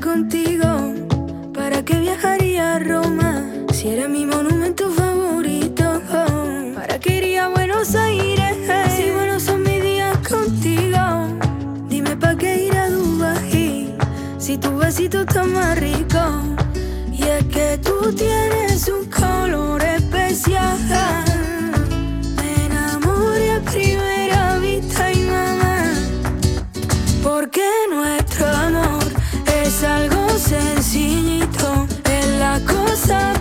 Contigo. ¿Para qué viajaría a Roma si era mi monumento favorito? ¿Para qué iría a Buenos Aires si buenos son mis días contigo? Dime para qué ir a Dubai si tu besito está más rico. Y es que tú tienes un color especial. Sencillito, es la cosa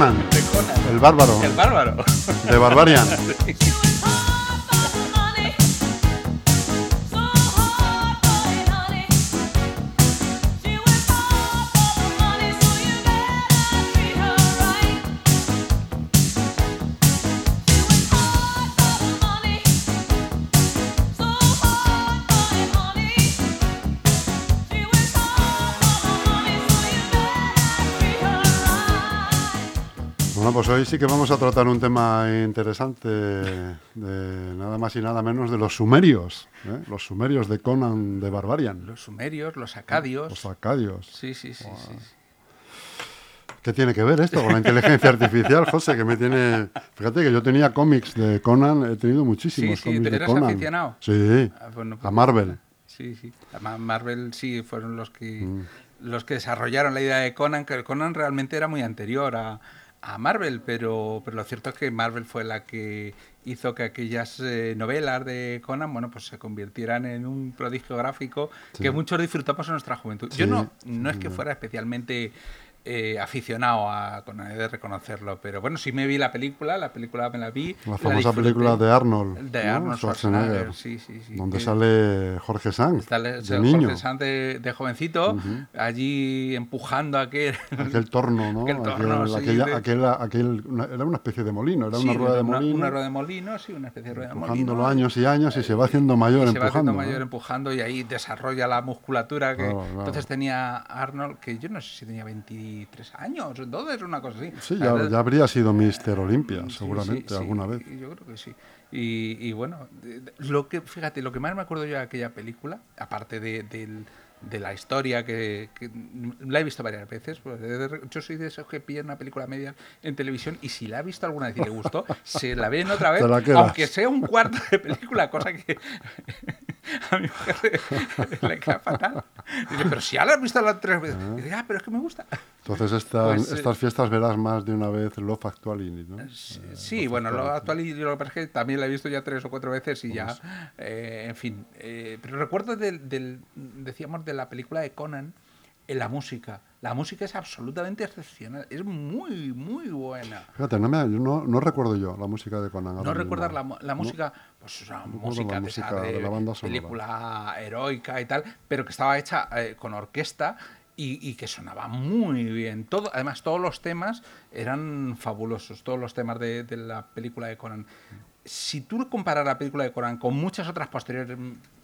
Conan, De Conan. el bárbaro, El bárbaro. de Barbarian. hoy sí que vamos a tratar un tema interesante de nada más y nada menos de los sumerios, ¿eh? los sumerios de Conan de Barbarian, Los sumerios, los acadios. los acadios. Sí, sí, sí, sí. ¿Qué tiene que ver esto con la inteligencia artificial, José? Que me tiene. Fíjate que yo tenía cómics de Conan, he tenido muchísimos Sí, sí, cómics de ¿eres Conan. aficionado? Sí, Ah, bueno, a pues- Marvel. Sí, sí. Marvel sí fueron los que Mm. los que desarrollaron la idea de Conan, que Conan realmente era muy anterior a, a Marvel, pero, pero lo cierto es que Marvel fue la que hizo que aquellas eh, novelas de Conan, bueno, pues se convirtieran en un prodigio gráfico que muchos disfrutamos en nuestra juventud. Yo no, no es que fuera especialmente eh, aficionado a de reconocerlo, pero bueno, sí me vi la película, la película me la vi. La famosa película de Arnold. De ¿no? Arnold Schwarzenegger, sí, sí, sí. Donde Que- sale Jorge Sanz, el- de niño. Jorge Sanz de, de jovencito, allí empujando aquel... Aquel torno, ¿no? Aquel torno, sí, aquella- de- aquel- aquel- una- era una especie de molino, era una rueda de una- molino. Una, rueda de molino, sí, una especie de rueda de molino. empujándolo años y años y se va haciendo mayor se va empujando. haciendo mayor ¿no? empujando y ahí desarrolla la musculatura que Claro, claro. entonces tenía Arnold que yo no sé si tenía 23 años entonces una cosa así Sí, ya, habría sido Mister Olimpia, seguramente, sí, sí, alguna vez. Yo creo que sí. Y, y bueno, de- de- lo que, fíjate, lo que más me acuerdo yo de aquella película, aparte de, del- de la historia que, que la he visto varias veces, pues, de- de- yo soy de esos que pillan una película media en televisión y si la ha visto alguna vez y le gustó, se la ven otra vez, aunque sea un cuarto de película, cosa que a mi mujer le, queda fatal. Dice, pero si ya la has visto las tres veces. Dice, ah, pero es que me gusta. Entonces estas, Pues, eh, estas fiestas verás más de una vez Love Actuality, ¿no? Sí, sí, bueno, lo actual y lo que pasa es que también la he visto ya tres o cuatro veces y ya, eh, en fin. eh, pero recuerdo del, del- decíamos, de la película de Conan, en la música. La música es absolutamente excepcional, es muy, muy buena. Fíjate, no, me, yo no, no recuerdo yo la música de Conan. ¿No recuerdas la, mu- la No. música? Pues una música, la de, esa música de de la banda sonora. película heroica y tal, pero que estaba hecha eh, con orquesta y, y que sonaba muy bien. Todo, además, todos los temas eran fabulosos, todos los temas de, de la película de Conan. Si tú comparas la película de Conan con muchas otras posteriores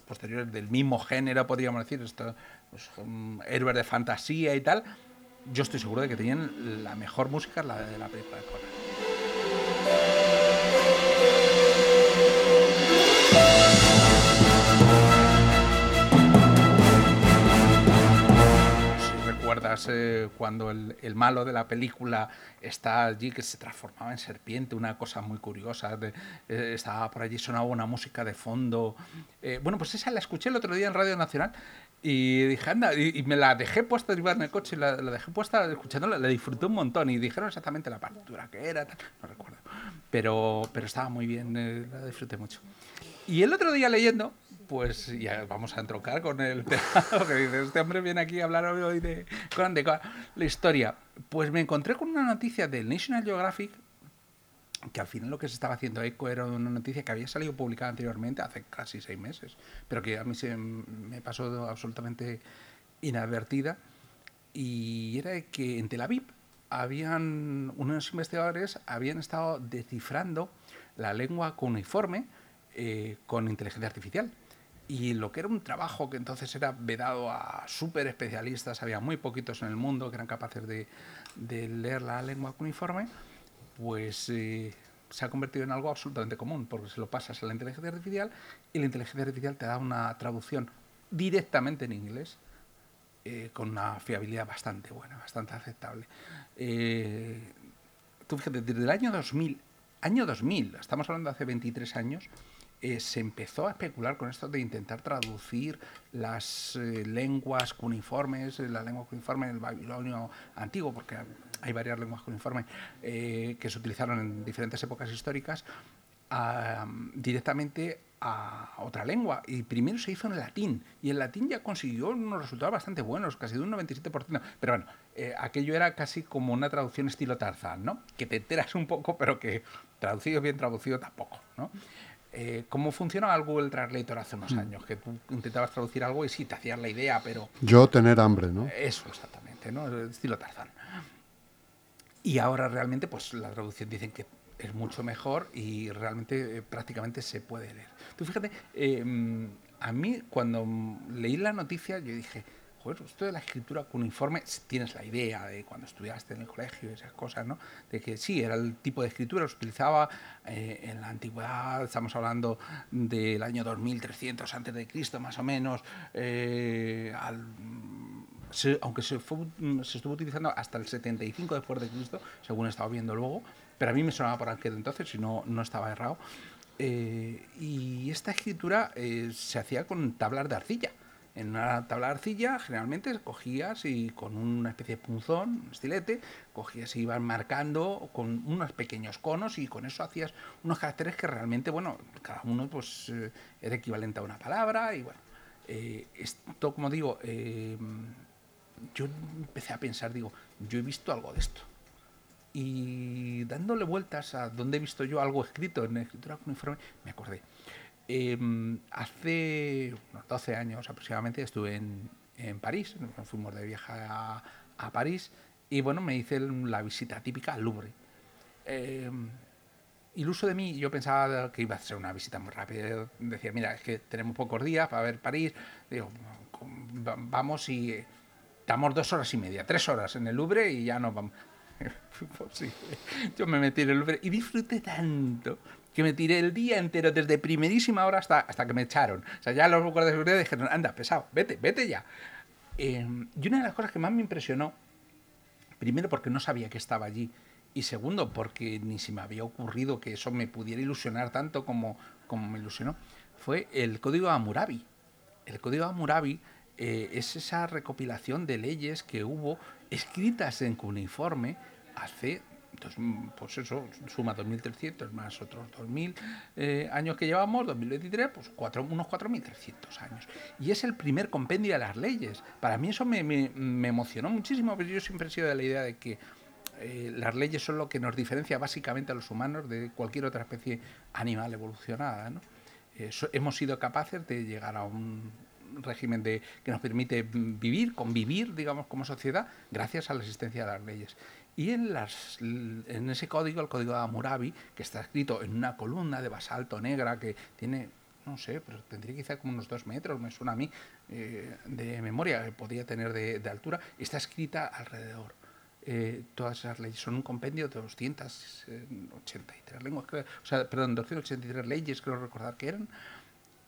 posteriores del mismo género, podríamos decir, esto, pues, mm, héroes de fantasía y tal, yo estoy seguro de que tenían la mejor música, la de la película de Conan. Recuerdas eh, cuando el, malo de la película está allí que se transformaba en serpiente, una cosa muy curiosa, eh, estaba por allí, sonaba una música de fondo. Eh, bueno, pues esa la escuché el otro día en Radio Nacional y dije, anda, y, y me la dejé puesta, iba en el coche, la, la dejé puesta escuchándola, la disfruté un montón y dijeron exactamente la partitura que era, tal, no recuerdo. Pero, pero estaba muy bien, eh, la disfruté mucho. Y el otro día leyendo, pues ya vamos a entroncar con el que dice, este hombre viene aquí a hablar hoy de Conan de Conan, la historia. Pues me encontré con una noticia del National Geographic, que al final lo que se estaba haciendo eco era una noticia que había salido publicada anteriormente, hace casi seis meses, pero que a mí se me pasó absolutamente inadvertida, y era que en Tel Aviv habían unos investigadores habían estado descifrando la lengua cuneiforme eh, con inteligencia artificial. Y lo que era un trabajo que entonces era vedado a súper especialistas, había muy poquitos en el mundo que eran capaces de, de leer la lengua cuneiforme, pues eh, se ha convertido en algo absolutamente común, porque se lo pasas a la inteligencia artificial y la inteligencia artificial te da una traducción directamente en inglés eh, con una fiabilidad bastante buena, bastante aceptable. Eh, tú fíjate, desde el año 2000, año 2000, estamos hablando de hace 23 años, eh, se empezó a especular con esto de intentar traducir las eh, lenguas cuneiformes, eh, la lengua cuneiforme en babilonio antiguo, porque hay varias lenguas cuneiformes que se utilizaron en diferentes épocas históricas, directamente a otra lengua. Y primero se hizo en latín. Y el latín ya consiguió unos resultados bastante buenos, casi de un 97%. Pero bueno, aquello era casi como una traducción estilo Tarzán, ¿no? Que te enteras un poco, pero que traducido bien traducido tampoco, ¿no? Eh, ¿Cómo funcionaba el Google Translator hace unos años? Que tú intentabas traducir algo y sí, te hacías la idea, pero Yo tener hambre, ¿no? eso exactamente, ¿no? Estilo Tarzán. Y ahora realmente, pues la traducción dicen que es mucho mejor y realmente eh, prácticamente se puede leer. Tú fíjate, eh, mm, a mí cuando mm, leí la noticia yo dije, joder, esto de la escritura cuneiforme, tienes la idea de cuando estudiaste en el colegio y esas cosas, ¿no? De que sí, era el tipo de escritura que se utilizaba eh, en la antigüedad, estamos hablando del año 2300 antes de Cristo más o menos, eh, al se- aunque se, fue, se estuvo utilizando hasta el 75 después de Cristo, según he estado viendo luego, pero a mí me sonaba por aquel entonces, si no, no estaba errado. Eh, y esta escritura eh, se hacía con tablas de arcilla. En una tabla de arcilla, generalmente cogías y con una especie de punzón, un estilete, cogías y ibas marcando con unos pequeños conos y con eso hacías unos caracteres que realmente, bueno, cada uno pues eh, era equivalente a una palabra y bueno. eh, esto, como digo, eh, yo empecé a pensar, digo, yo he visto algo de esto. Y dándole vueltas a dónde he visto yo algo escrito en escritura cuneiforme, me acordé. Eh, hace unos 12 años aproximadamente estuve en, París, nos fuimos de viaje a, París y bueno, me hice la visita típica al Louvre. Eh, iluso de mí, yo pensaba que iba a ser una visita muy rápida. Decía, mira, es que tenemos pocos días para ver París. Digo, va- vamos y eh, estamos dos horas y media, tres horas en el Louvre y ya nos vamos. Pues yo me metí en el Louvre y disfruté tanto que me tiré el día entero desde primerísima hora hasta, hasta que me echaron. O sea, ya los guardias de seguridad dijeron, anda, pesado, vete, vete ya. Eh, y una de las cosas que más me impresionó Primero porque no sabía que estaba allí y segundo porque ni se me había ocurrido que eso me pudiera ilusionar tanto como, como me ilusionó, fue el código Hammurabi. El código Hammurabi eh, es esa recopilación de leyes que hubo escritas en cuneiforme hace, dos- pues eso, suma 2.300 más otros 2.000 eh, años que llevamos, 2023, pues unos 4.300 años. Y es el primer compendio de las leyes. Para mí eso me, emocionó muchísimo, pero yo siempre he sido de la idea de que eh, las leyes son lo que nos diferencia básicamente a los humanos de cualquier otra especie animal evolucionada. Eh, hemos sido capaces de llegar a un régimen de, que nos permite mm, vivir, convivir, digamos, como sociedad, gracias a la existencia de las leyes. Y en, las, en ese código, el código de Hammurabi, que está escrito en una columna de basalto negra que tiene no sé, pero tendría quizá como unos dos metros, me suena a mí, eh, de memoria, que podía tener de, de altura, está escrita alrededor. Eh, todas esas leyes son un compendio de 283 lenguas, o sea, perdón, 283 leyes, creo recordar que eran.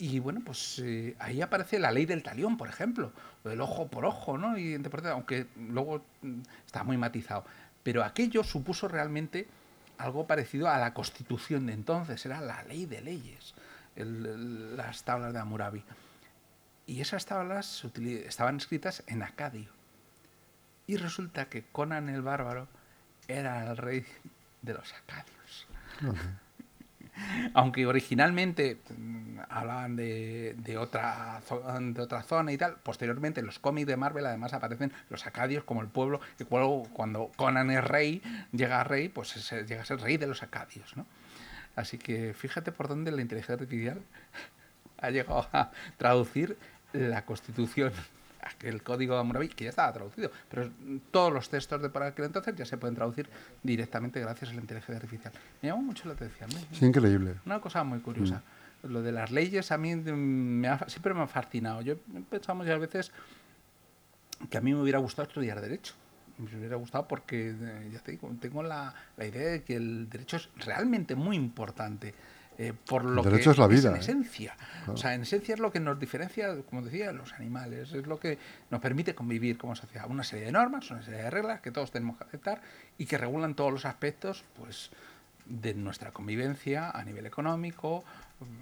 Y bueno, pues eh, ahí aparece la ley del talión, por ejemplo, o del ojo por ojo, ¿no? Y, aunque luego mm, está muy matizado. Pero aquello supuso realmente algo parecido a la constitución de entonces, era la ley de leyes, las tablas de Hammurabi. Y esas tablas estaban escritas en acadio. Y resulta que Conan el Bárbaro era el rey de los acadios. Aunque originalmente mm, hablaban de, otra, de otra zona y tal, posteriormente en los cómics de Marvel además aparecen los acadios como el pueblo, que cuando, cuando Conan es rey, llega a rey, pues es- llega a ser rey de los acadios. ¿no? Así que fíjate por dónde la inteligencia artificial ha llegado a traducir la constitución, el código de Hammurabi, que ya estaba traducido, pero todos los textos de por aquel entonces ya se pueden traducir directamente gracias a la inteligencia artificial. Me llamó mucho la atención. ¿no? Es increíble. Una cosa muy curiosa. Lo de las leyes a mí mm, me ha- siempre me ha fascinado. Yo he pensado muchas veces que a mí me hubiera gustado estudiar Derecho. Me hubiera gustado porque, eh, ya te digo, tengo la, la idea de que el derecho es realmente muy importante. Eh, por lo derecho que es la vida, en ¿eh? esencia. O sea, en esencia es lo que nos diferencia, como decía, de los animales. Es lo que nos permite convivir como sociedad. Una serie de normas, una serie de reglas que todos tenemos que aceptar y que regulan todos los aspectos, pues, de nuestra convivencia a nivel económico,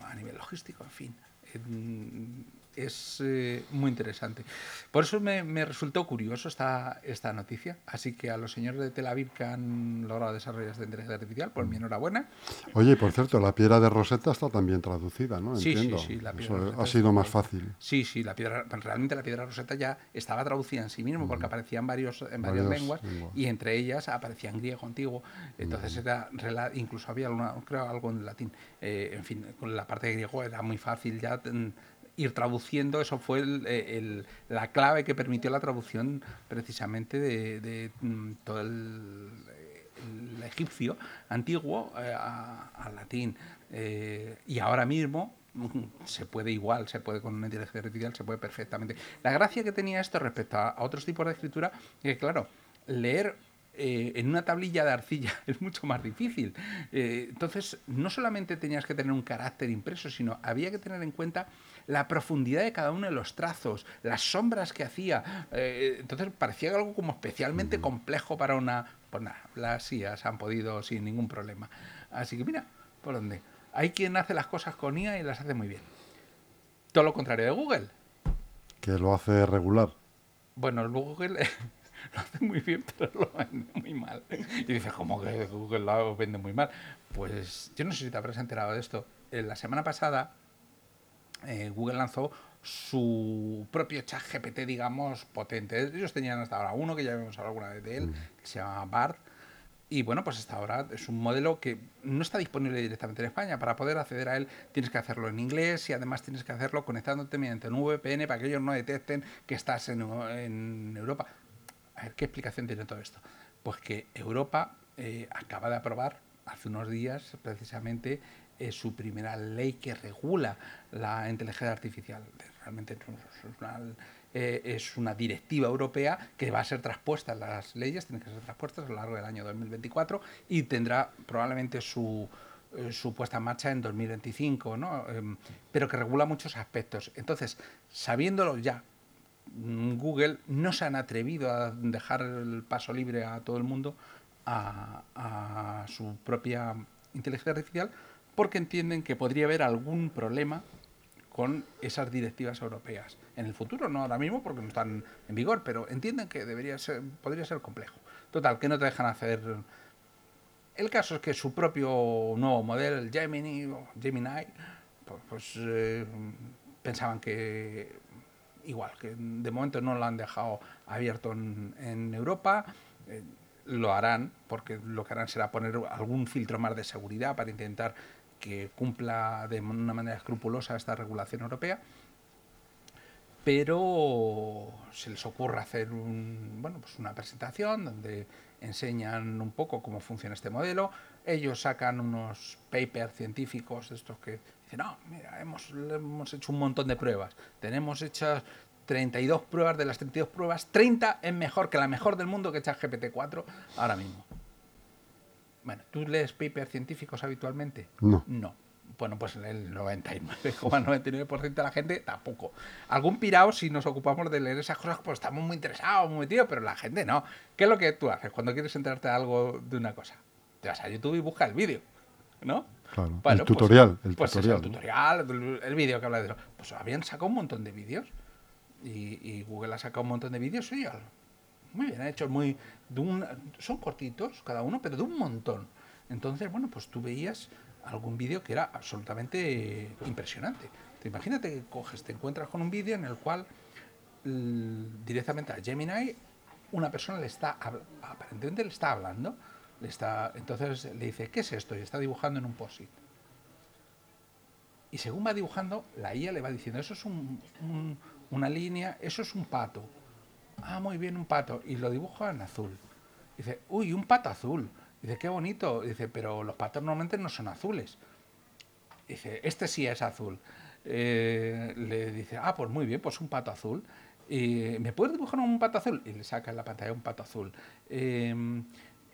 a nivel logístico, en fin. En- Es eh, muy interesante. Por eso me, me resultó curioso esta, esta noticia. Así que a los señores de Tel Aviv que han logrado desarrollar esta inteligencia artificial, pues mi enhorabuena. Oye, y por cierto, la piedra de Rosetta está también traducida, ¿no? Sí, sí, Entiendo. sí, la piedra Eso de Rosetta ha sido más fácil. Sí, sí, la piedra, realmente la piedra roseta ya estaba traducida en sí mismo porque aparecía en, varios, en varias Varias lenguas lenguas. y entre ellas aparecía en griego antiguo. Entonces era rela- incluso había alguna- creo algo en latín. Eh, en fin, con la parte de griego era muy fácil ya mm, ir traduciendo. Eso fue el- el- la clave que permitió la traducción precisamente de, mm, todo el, egipcio antiguo eh, al latín. Eh, y ahora mismo mm, se puede igual, se puede con una inteligencia artificial, se puede perfectamente. La gracia que tenía esto respecto a, otros tipos de escritura, que claro, leer eh, en una tablilla de arcilla es mucho más difícil. Eh, entonces, no solamente tenías que tener un carácter impreso, sino había que tener en cuenta la profundidad de cada uno de los trazos, las sombras que hacía. Eh, entonces, parecía algo como especialmente complejo para una... Pues nada, las IAs han podido sin ningún problema. Así que mira, por dónde. Hay quien hace las cosas con IA y las hace muy bien. Todo lo contrario de Google. Que lo hace regular. Bueno, Google lo hace muy bien, pero lo vende muy mal. Y dices, ¿cómo que Google lo vende muy mal? Pues yo no sé si te habrás enterado de esto. Eh, La semana pasada eh, Google lanzó su propio chat GPT, digamos, potente. Ellos tenían hasta ahora uno, que ya habíamos hablado alguna vez de él, que se llama BART. Y bueno, pues hasta ahora es un modelo que no está disponible directamente en España. Para poder acceder a él tienes que hacerlo en inglés y además tienes que hacerlo conectándote mediante un VPN para que ellos no detecten que estás en, en Europa. A ver, ¿qué explicación tiene todo esto? Pues que Europa eh, acaba de aprobar hace unos días precisamente eh, su primera ley que regula la inteligencia artificial. Realmente es una, eh, es una directiva europea que va a ser traspuesta las leyes, tienen que ser traspuestas a lo largo del año 2024 y tendrá probablemente su, eh, su puesta en marcha en 2025, ¿no? Em, pero que regula muchos aspectos. Entonces, sabiéndolo ya, Google no se han atrevido a dejar el paso libre a todo el mundo a su propia inteligencia artificial porque entienden que podría haber algún problema con esas directivas europeas. En el futuro, no ahora mismo porque no están en vigor, pero entienden que debería ser, podría ser complejo. Total, que no te dejan hacer. El caso es que su propio nuevo modelo, el Gemini, o Gemini, pues, pues, eh, pensaban que igual, que de momento no lo han dejado abierto en, Europa. eh, lo harán, porque lo que harán será poner algún filtro más de seguridad para intentar que cumpla de una manera escrupulosa esta regulación europea. Pero se les ocurre hacer un, bueno, pues una presentación donde enseñan un poco cómo funciona este modelo. Ellos sacan unos papers científicos estos que dicen, no, mira, hemos, hemos hecho un montón de pruebas. Tenemos hechas 32 pruebas, de las 32 pruebas, 30 es mejor que la mejor del mundo que echa GPT-4 ahora mismo. Bueno, ¿tú lees papers científicos habitualmente? No. No. Bueno, pues el 99,99% de la gente tampoco. Algún pirado, si nos ocupamos de leer esas cosas, pues estamos muy interesados, muy metidos, pero la gente no. ¿Qué es lo que tú haces cuando quieres enterarte de algo de una cosa? Te vas a YouTube y buscas el vídeo, ¿no? Claro. Bueno, el pues- tutorial. el pues eso, tutorial. el tutorial, el, el vídeo que habla de eso. Pues habían sacado un montón de vídeos. Y, y Google ha sacado un montón de vídeos, sí, al- muy bien hechos, muy, son cortitos cada uno, pero de un montón. Entonces, bueno, pues tú veías algún vídeo que era absolutamente impresionante. Te imagínate que coges, te encuentras con un vídeo en el cual l- directamente a Gemini una persona le está aparentemente le está hablando, le está, entonces le dice, ¿qué es esto? Y está dibujando en un post-it. Y según va dibujando, la IA le va diciendo, eso es un- una línea, eso es un pato. Ah, muy bien, un pato. Y lo dibuja en azul. Dice, uy, un pato azul. Dice, qué bonito. Dice, pero los patos normalmente no son azules. Dice, este sí es azul. Eh, le dice, ah, pues muy bien, pues un pato azul. Y, ¿Me puedes dibujar un pato azul? Y le saca en la pantalla un pato azul. Eh,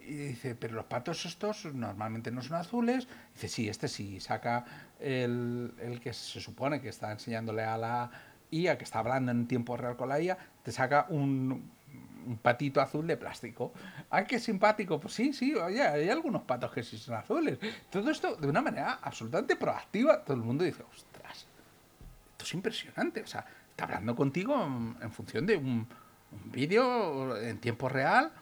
y dice, pero los patos estos normalmente no son azules. Dice, sí, este sí. Saca el, el que se supone que está enseñándole a la IA, que está hablando en tiempo real con la IA, te saca un, un patito azul de plástico. ¡Ay, qué simpático! Pues sí, sí, oye, hay algunos patos que sí son azules. Todo esto de una manera absolutamente proactiva. Todo el mundo dice, ostras, esto es impresionante. O sea, está hablando contigo en, función de un vídeo en tiempo real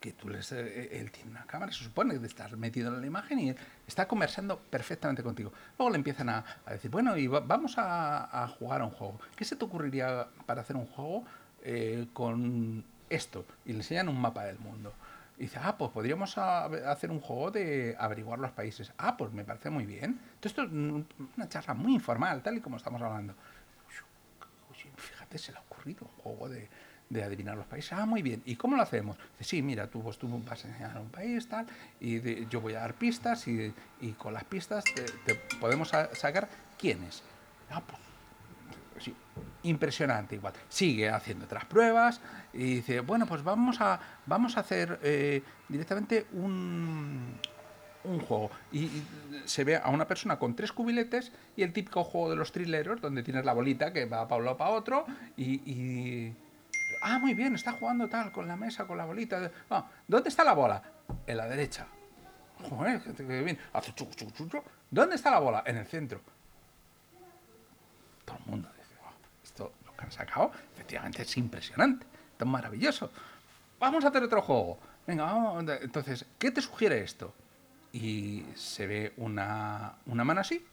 que tú les, eh, él tiene una cámara, se supone que estás metido en la imagen y está conversando perfectamente contigo. Luego le empiezan a, decir, bueno, y va- vamos a, jugar a un juego. ¿Qué se te ocurriría para hacer un juego eh, con esto? Y le enseñan un mapa del mundo. Y dice, ah, pues podríamos hacer un juego de averiguar los países. Ah, pues me parece muy bien. Entonces, esto es un- una charla muy informal, tal y como estamos hablando. Oye, fíjate, se le ha ocurrido un juego de, de adivinar los países. Ah, muy bien. ¿Y cómo lo hacemos? Dice, sí, mira, tú, pues, tú vas a enseñar un país, tal, y yo voy a dar pistas y, y con las pistas te, podemos sa- sacar quién es. Ah, pues, sí, impresionante igual. Sigue haciendo otras pruebas y dice, bueno, pues vamos a, vamos a hacer eh, directamente un, un juego. Y, se ve a una persona con tres cubiletes y el típico juego de los trileros, donde tienes la bolita que va para un lado para otro y- Ah, muy bien, está jugando tal, con la mesa, con la bolita. Ah, ¿Dónde está la bola? En la derecha. Joder, qué- bien. ¿Dónde está la bola? En el centro. Todo el mundo dice, "Wow, esto lo que han sacado, efectivamente es impresionante, tan maravilloso. Vamos a hacer otro juego. Venga, vamos. Entonces, ¿qué te sugiere esto? Y se ve una, una mano así,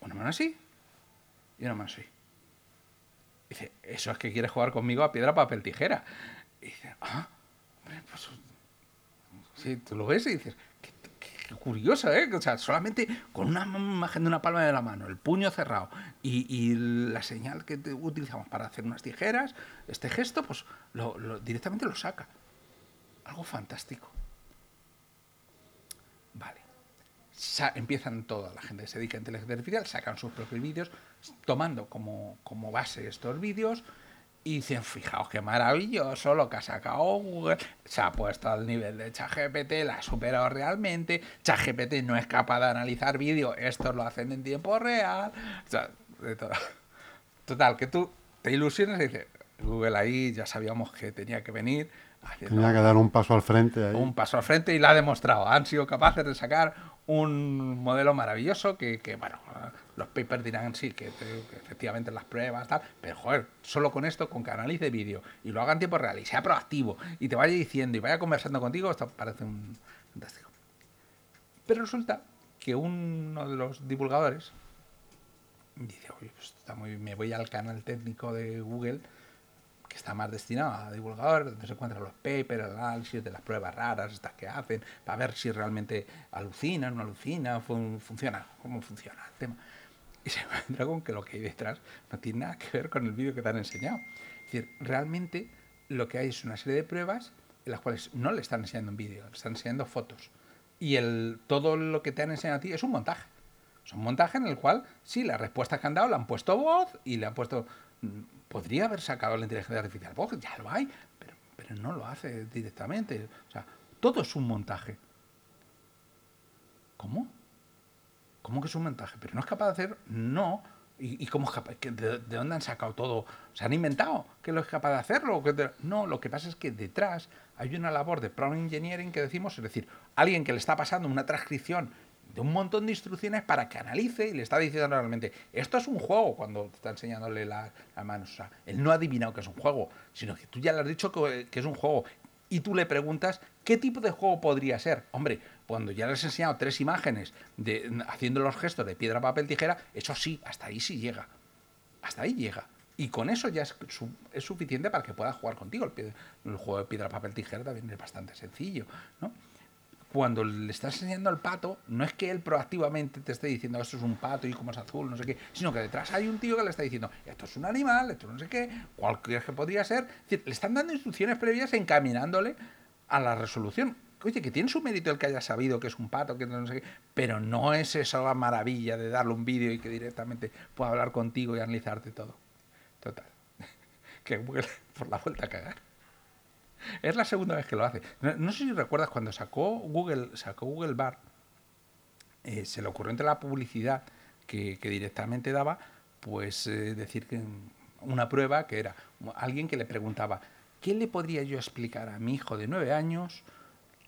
una mano así y una mano así. Dice, eso es que quieres jugar conmigo a piedra, papel, tijera. Y dice, ah, pues Sí, tú lo ves y dices, qué, qué- qué curioso, ¿eh? O sea, solamente con una imagen de una palma de la mano, el puño cerrado y, la señal que utilizamos para hacer unas tijeras, este gesto, pues lo- directamente lo saca. Algo fantástico. Vale. Sa- empiezan toda la gente que se dedica a inteligencia artificial, sacan sus propios vídeos, tomando como, como base estos vídeos y dicen, fijaos qué maravilloso lo que ha sacado Google, se ha puesto al nivel de ChatGPT, la ha superado realmente, ChatGPT no es capaz de analizar vídeo, estos lo hacen en tiempo real, o sea, de todo. Total, que tú te ilusiones y dices, Google ahí ya sabíamos que tenía que venir Tenía que dar un paso al frente ahí. un paso al frente y lo ha demostrado. Han sido capaces de sacar un modelo maravilloso que, que, bueno, los papers dirán sí, que, te- que efectivamente las pruebas, tal, pero joder, solo con esto, con que analice vídeo y lo haga en tiempo real y sea proactivo y te vaya diciendo y vaya conversando contigo, esto parece un fantástico. Pero resulta que uno de los divulgadores dice, oye, pues me voy al canal técnico de Google que está más destinado a divulgador, donde se encuentran los papers, el análisis de las pruebas raras, estas que hacen, para ver si realmente alucinan, no alucinan, fun- funciona, cómo funciona el tema. Y se encuentra con que lo que hay detrás no tiene nada que ver con el vídeo que te han enseñado. Es decir, realmente lo que hay es una serie de pruebas en las cuales no le están enseñando un vídeo, le están enseñando fotos. Y el, todo lo que te han enseñado a ti es un montaje. Es un montaje en el cual, sí, las respuestas que han dado le han puesto voz y le han puesto... Podría haber sacado la inteligencia artificial voz, ya lo hay, pero, no lo hace directamente. O sea, todo es un montaje. ¿Cómo? ¿Cómo que es un montaje? Pero no es capaz de hacer, no. ¿Y, cómo es capaz? ¿Que ¿De, de dónde han sacado todo? ¿Se han inventado que lo es capaz de hacerlo? ¿O que de- No, lo que pasa es que detrás hay una labor de prompt engineering que decimos, es decir, alguien que le está pasando una transcripción un montón de instrucciones para que analice y le está diciendo realmente, esto es un juego cuando está enseñándole la- las manos. O sea, él no ha adivinado que es un juego, sino que tú ya le has dicho que, que es un juego. Y tú le preguntas, ¿qué tipo de juego podría ser? Hombre, cuando ya les he enseñado tres imágenes de, haciendo los gestos de piedra, papel, tijera, eso sí, hasta ahí sí llega. Hasta ahí llega. Y con eso ya es, su- es suficiente para que pueda jugar contigo. El, el juego de piedra, papel, tijera también es bastante sencillo, ¿no? Cuando le estás enseñando al pato, no es que él proactivamente te esté diciendo esto es un pato y como es azul, no sé qué, sino que detrás hay un tío que le está diciendo esto es un animal, esto no sé qué, cualquier que podría ser. Le están dando instrucciones previas encaminándole a la resolución. Oye, que tiene su mérito el que haya sabido que es un pato, que no sé qué, pero no es esa maravilla de darle un vídeo y que directamente pueda hablar contigo y analizarte todo. Total. Que por la vuelta a cagar. Es la segunda vez que lo hace. No, no sé si recuerdas cuando sacó Google, sacó Google Bar, eh, se le ocurrió entre la publicidad que, que directamente daba, pues eh, decir que una prueba que era alguien que le preguntaba, ¿qué le podría yo explicar a mi hijo de nueve años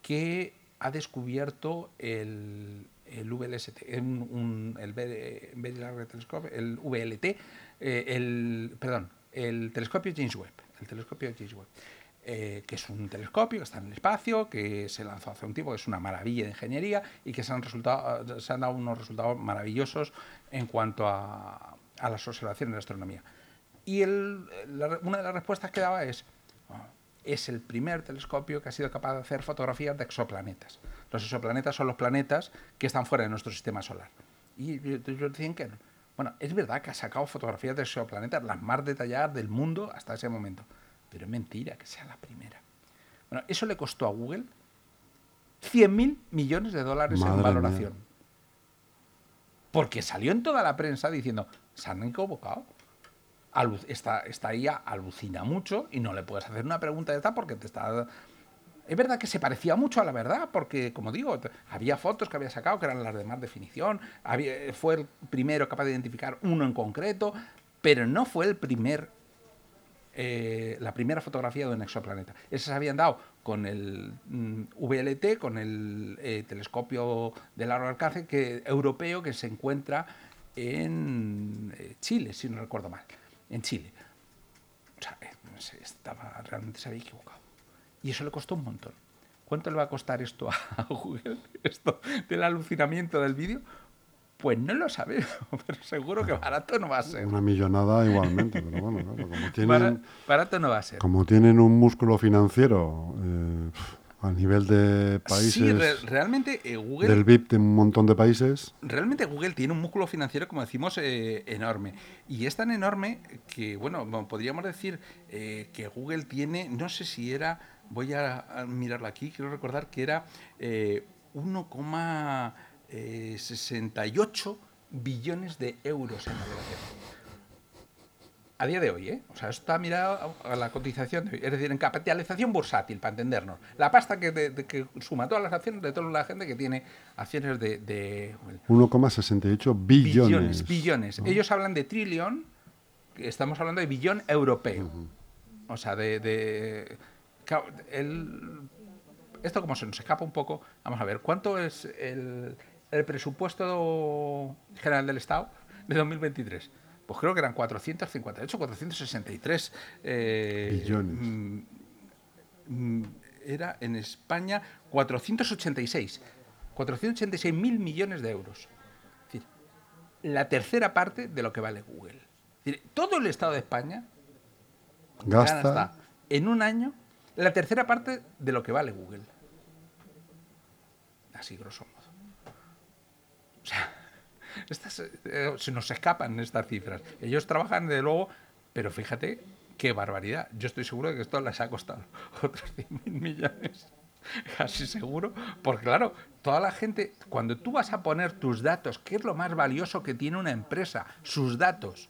que ha descubierto el, el VLST, un- el, el VLT, eh, el, perdón, el telescopio James Webb, el telescopio James Webb, eh, que es un telescopio que está en el espacio, que se lanzó hace un tiempo, que es una maravilla de ingeniería y que se han, resultado, se han dado unos resultados maravillosos en cuanto a, a las observaciones de astronomía. Y el- la- una de las respuestas que daba es, "Ah, es el primer telescopio que ha sido capaz de hacer fotografías de exoplanetas. Los exoplanetas son los planetas que están fuera de nuestro sistema solar. Y ellos decían que, bueno, es verdad que ha sacado fotografías de exoplanetas las más detalladas del mundo hasta ese momento, pero es mentira que sea la primera. Bueno, eso le costó a Google 100.000 millones de dólares Madre en mía. valoración. Porque salió en toda la prensa diciendo, se han equivocado. Esta, esta IA alucina mucho y no le puedes hacer una pregunta de esta porque te está... Es verdad que se parecía mucho a la verdad, porque, como digo, había fotos que había sacado que eran las de más definición, había- fue el primero capaz de identificar uno en concreto, pero no fue el primer eh, la primera fotografía de un exoplaneta. Esas se habían dado con el mm, VLT, con el eh, telescopio de largo alcance que, europeo que se encuentra en eh, Chile, si no recuerdo mal. En Chile. O sea, estaba, realmente se había equivocado. Y eso le costó un montón. ¿Cuánto le va a costar esto a Google? Esto del alucinamiento del vídeo. Pues no lo sabemos, pero seguro que barato no va a ser. Una millonada igualmente, pero bueno, claro, como tienen, barato no va a ser. como tienen un músculo financiero eh, a nivel de países, Sí, re- realmente eh, Google del VIP de un montón de países, realmente Google tiene un músculo financiero, como decimos, eh, enorme. Y es tan enorme que, bueno, mo- podríamos decir eh, que Google tiene, no sé si era, voy a, mirarlo aquí, quiero recordar que era eh, 1,68 billones de euros en navegación. A día de hoy, ¿eh? O sea, esto está mirado a la cotización, de hoy. es decir, en capitalización bursátil, para entendernos. La pasta que, de- de- que suma todas las acciones de toda la gente que tiene acciones de, de Google. 1,68 billones. Billones, billones. Ellos hablan de trillón, estamos hablando de billón europeo. O sea, de... de- claro, el- esto como se nos escapa un poco, vamos a ver, ¿cuánto es el, el presupuesto general del Estado de 2023? Pues creo que eran 458, 463 eh, Billones. mm, mm, era en España 486. 486 mil millones de euros. Es decir, la tercera parte de lo que vale Google. Es decir, todo el Estado de España Gasta, gasta en un año la tercera parte de lo que vale Google. Así grosso modo. O sea, estas, eh, se nos escapan estas cifras. Ellos trabajan, de luego, pero fíjate qué barbaridad. Yo estoy seguro de que esto les ha costado otros 100.000 millones. Casi seguro. Porque claro, toda la gente, cuando tú vas a poner tus datos, ¿qué es lo más valioso que tiene una empresa? Sus datos.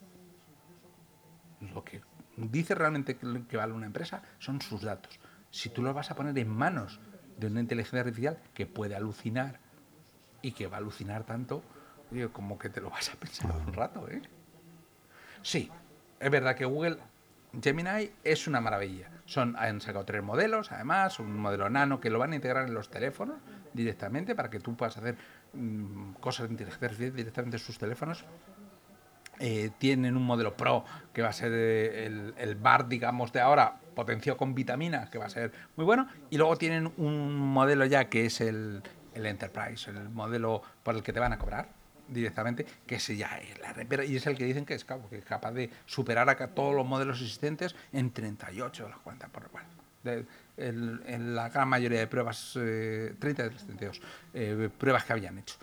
Lo que dice realmente que vale una empresa son sus datos. Si tú los vas a poner en manos de una inteligencia artificial que puede alucinar y que va a alucinar tanto, como que te lo vas a pensar un rato, ¿eh? Sí, es verdad que Google Gemini es una maravilla. Son, han sacado tres modelos, además, un modelo nano que lo van a integrar en los teléfonos directamente para que tú puedas hacer mm, cosas de inteligencia directamente en sus teléfonos. Eh, tienen un modelo Pro que va a ser eh, el, el bar, digamos, de ahora, potenciado con vitaminas, que va a ser muy bueno. Y luego tienen un modelo ya que es el, el Enterprise, el modelo por el que te van a cobrar directamente, que ese ya es la repera, y es el que dicen que es, capaz de superar a todos los modelos existentes en 38 de los 40 por de- el- en la gran mayoría de pruebas, eh, 30 de los 32 eh, pruebas que habían hecho.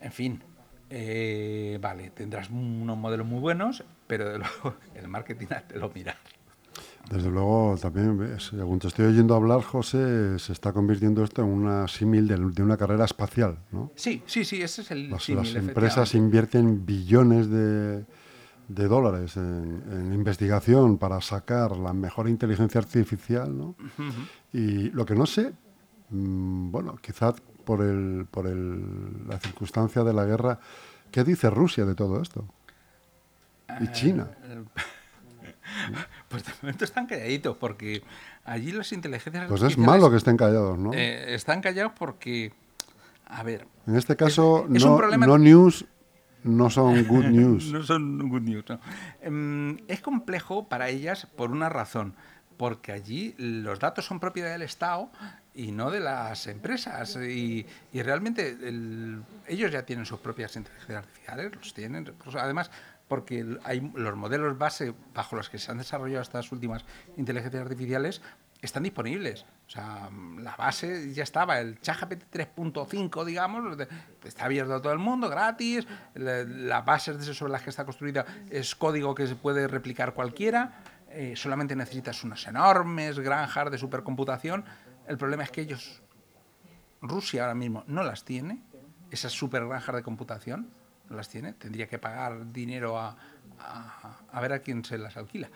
En fin, eh, vale, tendrás unos modelos muy buenos, pero de luego el marketing te lo mirar. Desde luego, también, según te estoy oyendo hablar, José, se está convirtiendo esto en una símil de, de una carrera espacial, ¿no? Sí, sí, sí, ese es el Las, símil, las empresas invierten billones de, de dólares en, en investigación para sacar la mejor inteligencia artificial, ¿no? Y lo que no sé, mm, bueno, quizás por, el, por el, la circunstancia de la guerra, ¿qué dice Rusia de todo esto? Y China. Eh, Pues de momento están calladitos porque allí las inteligencias Pues es malo que estén callados, ¿no? eh, están callados porque, a ver, En este caso, es un no, no news no son good news. no son good news. no. Em, es complejo para ellas por una razón, porque allí los datos son propiedad del Estado y no de las empresas. Y, y realmente el- ellos ya tienen sus propias inteligencias artificiales, los tienen. pues, además, porque hay los modelos base bajo los que se han desarrollado estas últimas inteligencias artificiales están disponibles. O sea, la base ya estaba, el ChatGPT 3.5, digamos, está abierto a todo el mundo, gratis. La- Las bases sobre las que está construida es código que se puede replicar cualquiera. eh, solamente necesitas unas enormes granjas de supercomputación. El problema es que ellos, Rusia ahora mismo, no las tiene, esas super granjas de computación, las tiene. Tendría que pagar dinero a, a- ver a quién se las alquila.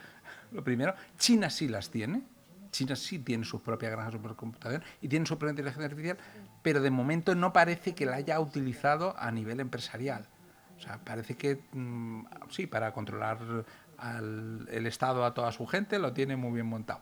Lo primero, China sí las tiene. China sí tiene sus propias granjas de supercomputación y tiene su propia inteligencia artificial, pero de momento no parece que la haya utilizado a nivel empresarial. O sea, parece que mm, sí, para controlar al, el Estado a toda su gente lo tiene muy bien montado.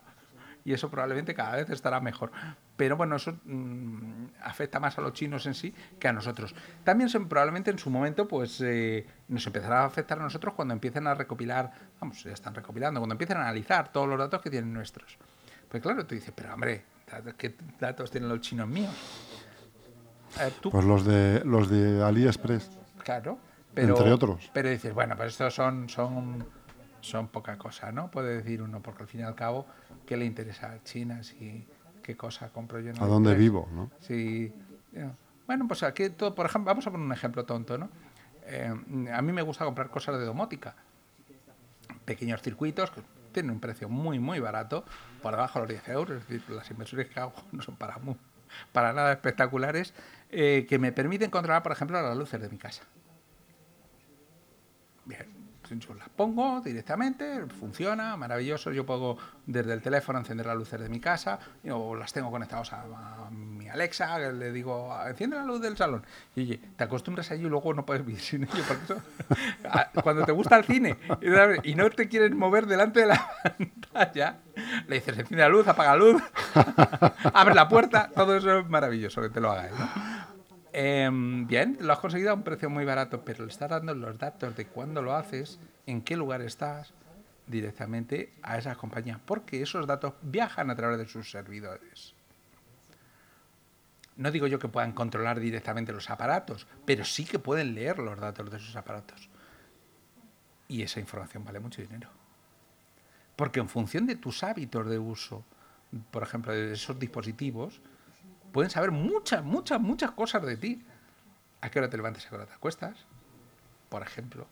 Y eso probablemente cada vez estará mejor. Pero bueno, eso mm, afecta más a los chinos en sí que a nosotros. También se- probablemente en su momento pues eh, nos empezará a afectar a nosotros cuando empiecen a recopilar, vamos, ya están recopilando, cuando empiecen a analizar todos los datos que tienen nuestros. Pues claro, tú dices, pero hombre, ¿qué datos tienen los chinos míos? A ver, tú Pues los de los de AliExpress. Claro. Pero, Entre otros. Pero dices, bueno, pues estos son, son, son poca cosa, ¿no? Puede decir uno, porque al fin y al cabo, ¿qué le interesa a China si qué cosa compro yo en ¿A dónde vivo? ¿no? Sí. eh, Bueno, pues aquí, todo, por ejemplo, vamos a poner un ejemplo tonto, ¿no? Eh, a mí me gusta comprar cosas de domótica. Pequeños circuitos que tienen un precio muy, muy barato, por debajo de los 10 euros. Es decir, las inversiones que hago no son para, para nada espectaculares, eh, que me permiten controlar, por ejemplo, las luces de mi casa. Bien, las pongo directamente, funciona, maravilloso. Yo puedo desde el teléfono encender las luces de mi casa, o las tengo conectadas a, mi Alexa, que le digo, enciende la luz del salón. Y oye, te acostumbras a ello y luego no puedes vivir sin ello. Porque eso, cuando te gusta el cine y no te quieres mover delante de la pantalla, le dices, enciende la luz, apaga la luz, abre la puerta, todo eso es maravilloso que te lo hagas. ¿no? Em, bien, lo has conseguido a un precio muy barato, pero le estás dando los datos de cuándo lo haces, en qué lugar estás, directamente a esas compañías, porque esos datos viajan a través de sus servidores. No digo yo que puedan controlar directamente los aparatos, pero sí que pueden leer los datos de esos aparatos. Y esa información vale mucho dinero. Porque en función de tus hábitos de uso, por ejemplo, de esos dispositivos, pueden saber muchas, muchas, muchas cosas de ti. ¿A qué hora te levantas y a qué hora te acuestas? Por ejemplo.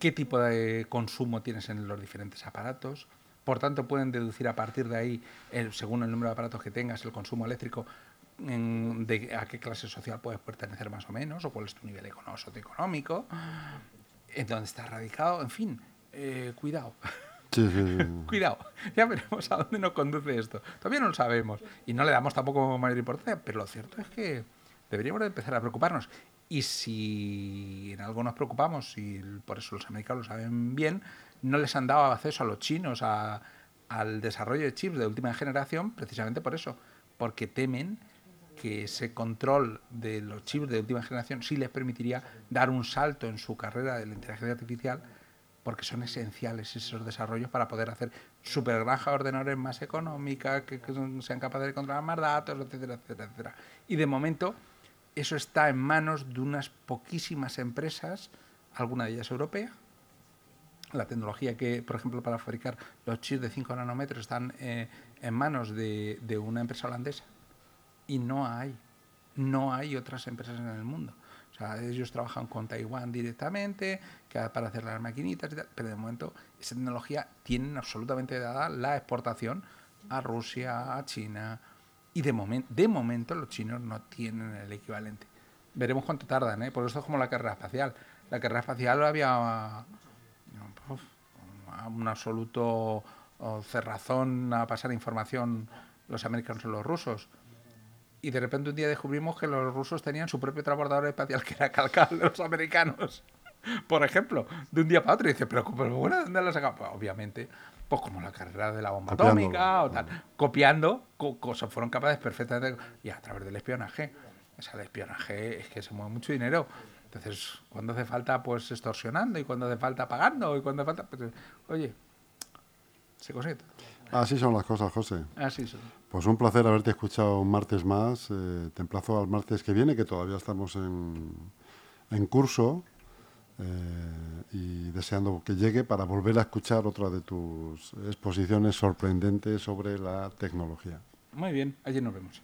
qué tipo de consumo tienes en los diferentes aparatos. Por tanto, pueden deducir a partir de ahí, el, según el número de aparatos que tengas, el consumo eléctrico, en, de a qué clase social puedes pertenecer más o menos, o cuál es tu nivel económico, socioeconómico, en dónde estás radicado, en fin, eh, cuidado. Cuidado, ya veremos a dónde nos conduce esto. Todavía no lo sabemos y no le damos tampoco mayor importancia, pero lo cierto es que deberíamos de empezar a preocuparnos. Y si en algo nos preocupamos, y por eso los americanos lo saben bien, no les han dado acceso a los chinos a- al desarrollo de chips de última generación, precisamente por eso, porque temen que ese control de los chips de última generación sí les permitiría dar un salto en su carrera de la inteligencia artificial, porque son esenciales esos desarrollos para poder hacer supergranjas de ordenadores más económicas, que, sean capaces de controlar más datos, etcétera, etcétera, etcétera. Y de momento eso está en manos de unas poquísimas empresas, alguna de ellas europea. La tecnología que, por ejemplo, para fabricar los chips de 5 nanómetros están eh, en manos de, de una empresa holandesa y no hay, no hay otras empresas en el mundo. O sea, ellos trabajan con Taiwán directamente, para hacer las maquinitas y tal, pero de momento esa tecnología tienen absolutamente dada la exportación a Rusia, a China, y de momento los chinos no tienen el equivalente. Veremos cuánto tardan, ¿eh? Por eso es como la carrera espacial. La carrera espacial había uf, un absoluto oh, cerrazón a pasar información los americanos y los rusos. Y de repente un día descubrimos que los rusos tenían su propio transbordador espacial que era calcar de los americanos. Por ejemplo, de un día para otro. Y dice, pero, pero bueno, ¿de dónde has sacado? Pues, obviamente, pues como la carrera de la bomba Copiándolo. atómica o tal. Copiando, co- cosas fueron capaces perfectamente. Y a través del espionaje. O sea, el espionaje es que se mueve mucho dinero. Entonces, cuando hace falta, pues extorsionando. Y cuando hace falta pagando. Y cuando hace falta, pues, oye, se consigue. Así son las cosas, José. Así son. Pues un placer haberte escuchado un martes más. Eh, te emplazo al martes que viene, que todavía estamos en, en curso. eh, y deseando que llegue para volver a escuchar otra de tus exposiciones sorprendentes sobre la tecnología. Muy bien, allí nos vemos.